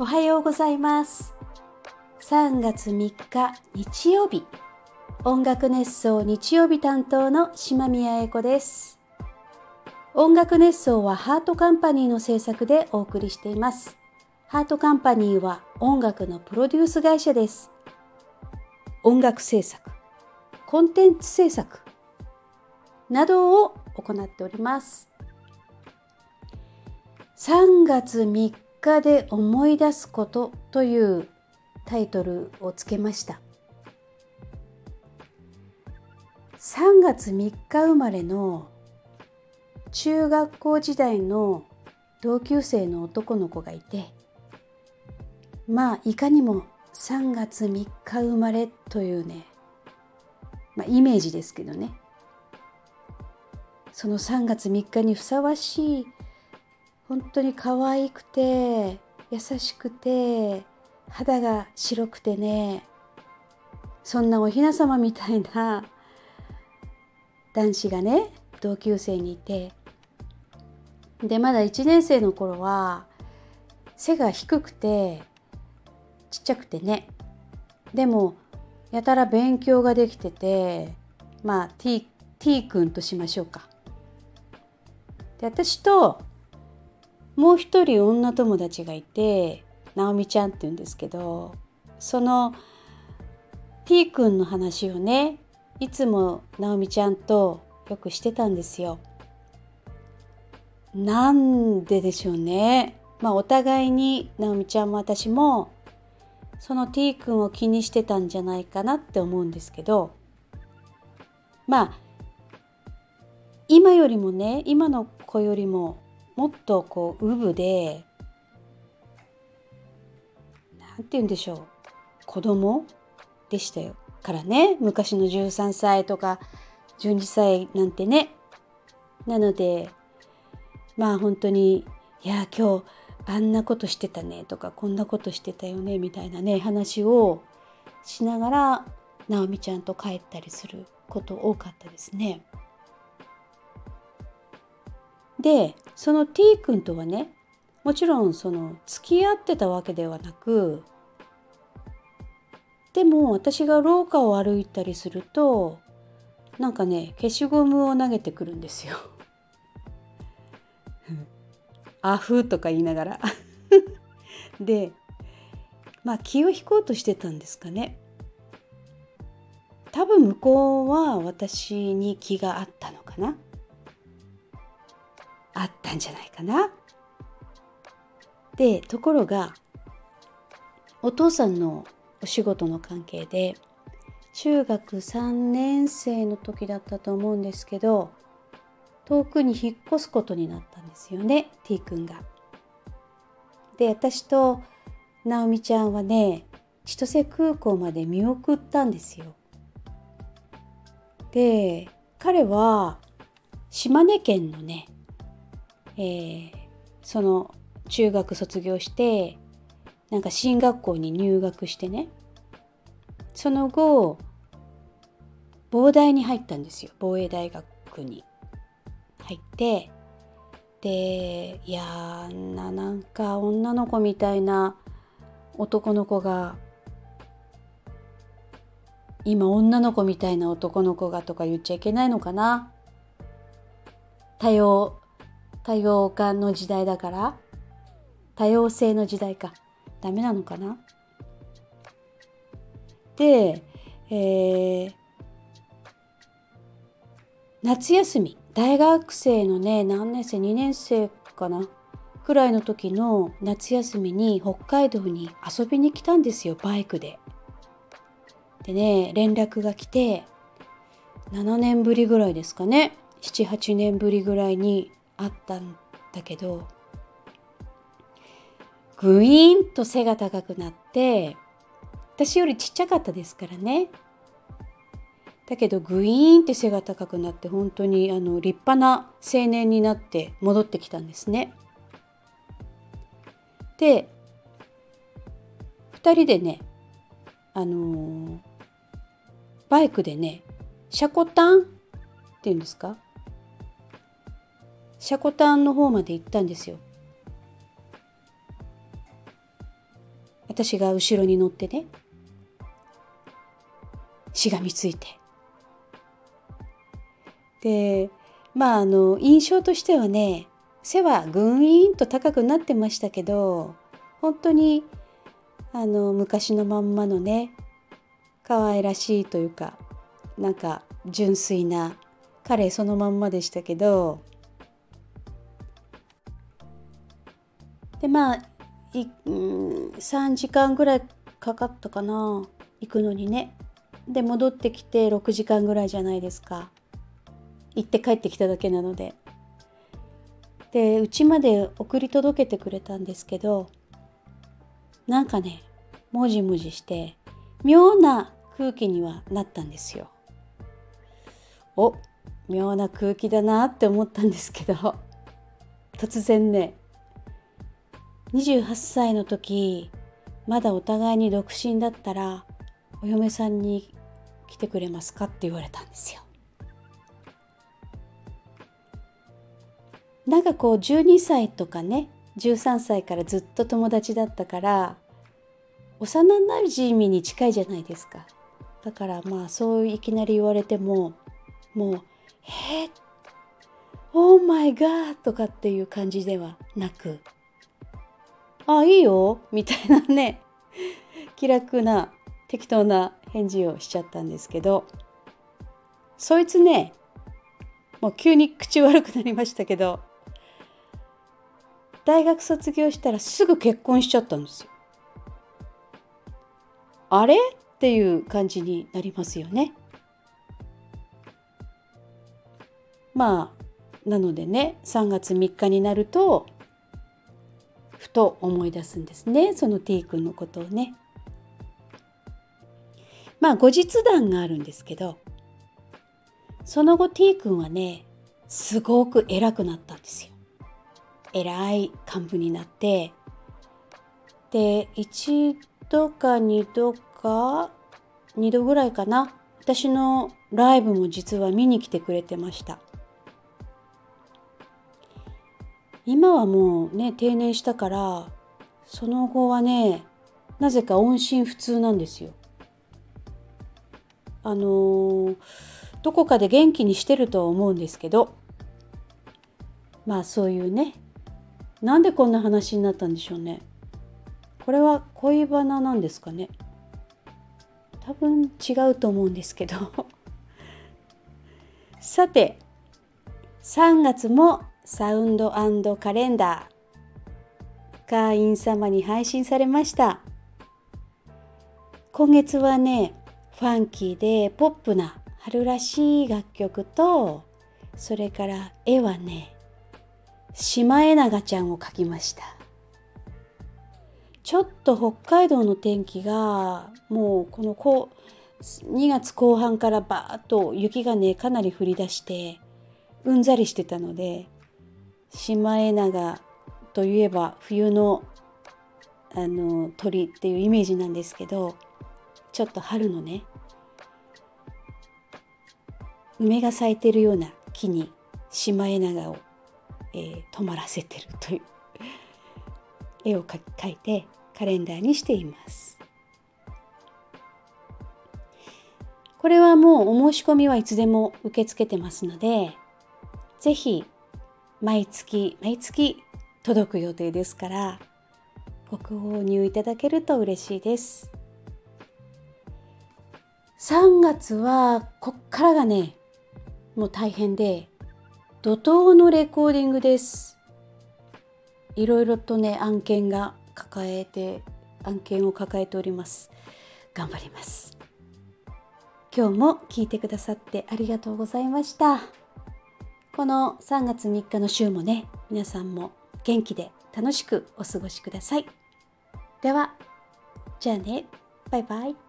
おはようございます。3月3日日曜日。音楽熱奏日曜日担当の島宮英子です。音楽熱奏はハートカンパニーの制作でお送りしています。ハートカンパニーは音楽のプロデュース会社です。音楽制作コンテンツ制作などを行っております。3月3日で思い出すことというタイトルをつけました。3月3日生まれの中学校時代の同級生の男の子がいてまあいかにも3月3日生まれというね、まあ、イメージですけどね。その3月3日にふさわしい本当に可愛くて優しくて肌が白くてねそんなお雛様みたいな 男子がね同級生にいてでまだ1年生の頃は背が低くてちっちゃくてねでもやたら勉強ができててまあ T, T 君としましょうか。で私ともう一人女友達がいて直美ちゃんって言うんですけどその T 君の話をねいつも直美ちゃんとよくしてたんですよ。なんででしょうね。まあお互いに直美ちゃんも私もその T 君を気にしてたんじゃないかなって思うんですけどまあ今よりもね今の子よりももっとこうウブで何て言うんでしょう。子供でしたよ。からね。昔の13歳とか12歳なんてね。なのでまあ本当にいや今日あんなことしてたねとかこんなことしてたよねみたいなね話をしながら直美ちゃんと帰ったりすること多かったですね。でその T 君とはねもちろんその付き合ってたわけではなくでも私が廊下を歩いたりするとなんかね消しゴムを投げてくるんですよ。アフとか言いながら でまあ気を引こうとしてたんですかね。多分向こうは私に気があったのかな。あったんじゃないかな。でところがお父さんのお仕事の関係で中学3年生の時だったと思うんですけど遠くに引っ越すことになったんですよね T 君が。で私と直美ちゃんはね千歳空港まで見送ったんですよ。で彼は島根県のねえー、その中学卒業してなんか進学校に入学してねその後防大に入ったんですよ。防衛大学に入ってでいやーななんか女の子みたいな男の子が今女の子みたいな男の子がとか言っちゃいけないのかな。多様多様化の時代だから多様性の時代か。ダメなのかな？で、えー、夏休み。大学生のね何年生？2年生かな？くらいの時の夏休みに北海道に遊びに来たんですよバイクで。でね連絡が来て7年ぶりぐらいですかね。78年ぶりぐらいにあったんだけどぐいーんと背が高くなって私よりちっちゃかったですからねだけどグイーンって背が高くなって本当にあの立派な青年になって戻ってきたんですね。で2人でねあのー、バイクでねシャコタンっていうんですか？シャコタンの方まで行ったんですよ。私が後ろに乗ってねしがみついてでまああの印象としてはね背はぐんいんと高くなってましたけど本当にあの昔のまんまのね可愛らしいというかなんか純粋な彼そのまんまでしたけどでまあい、うん、3時間ぐらいかかったかな。行くのにね。で戻ってきて6時間ぐらいじゃないですか。行って帰ってきただけなので。でうちまで送り届けてくれたんですけどなんかねもじもじして妙な空気にはなったんですよ。お妙な空気だなって思ったんですけど突然ね28歳の時まだお互いに独身だったらお嫁さんに来てくれますかって言われたんですよ。なんかこう12歳とかね13歳からずっと友達だったから幼なじみに近いじゃないですかだからまあそういきなり言われてももう「えー、オーマイガー」とかっていう感じではなく「あいいよ」みたいなね気楽な適当な返事をしちゃったんですけどそいつねもう急に口悪くなりましたけど大学卒業したらすぐ結婚しちゃったんですよ。あれ？っていう感じになりますよね。まあなのでね3月3日になるとふと思い出すんですねその T 君のことをね。まあ後日談があるんですけどその後 T 君はねすごく偉くなったんですよ。偉い幹部になってで一度か二度か二度ぐらいかな私のライブも実は見に来てくれてました今はもうね定年したからその後はねなぜか音信不通なんですよ。あのー、どこかで元気にしてるとは思うんですけどまあそういうねなんでこんな話になったんでしょうね。これは恋バナなんですかね。多分違うと思うんですけど。さて3月もサウンドカレンダー会員様に配信されました。今月はねファンキーでポップな春らしい楽曲とそれから絵はねシマエナガちゃんを描きました。ちょっと北海道の天気がもうこのこう2月後半からバーッと雪がねかなり降り出してうんざりしてたのでシマエナガといえば冬のあの鳥っていうイメージなんですけどちょっと春のね梅が咲いてるような木にシマエナガをえー、止まらせてるという絵を描いてカレンダーにしています。これはもうお申し込みはいつでも受け付けてますので、ぜひ毎月毎月届く予定ですから、ご購入いただけると嬉しいです。3月はこっからがね、もう大変で、怒涛のレコーディングです。いろいろとね、案件が抱えて、案件を抱えております。頑張ります。今日も聞いてくださってありがとうございました。この3月3日の週もね、皆さんも元気で楽しくお過ごしください。では、じゃあね、バイバイ。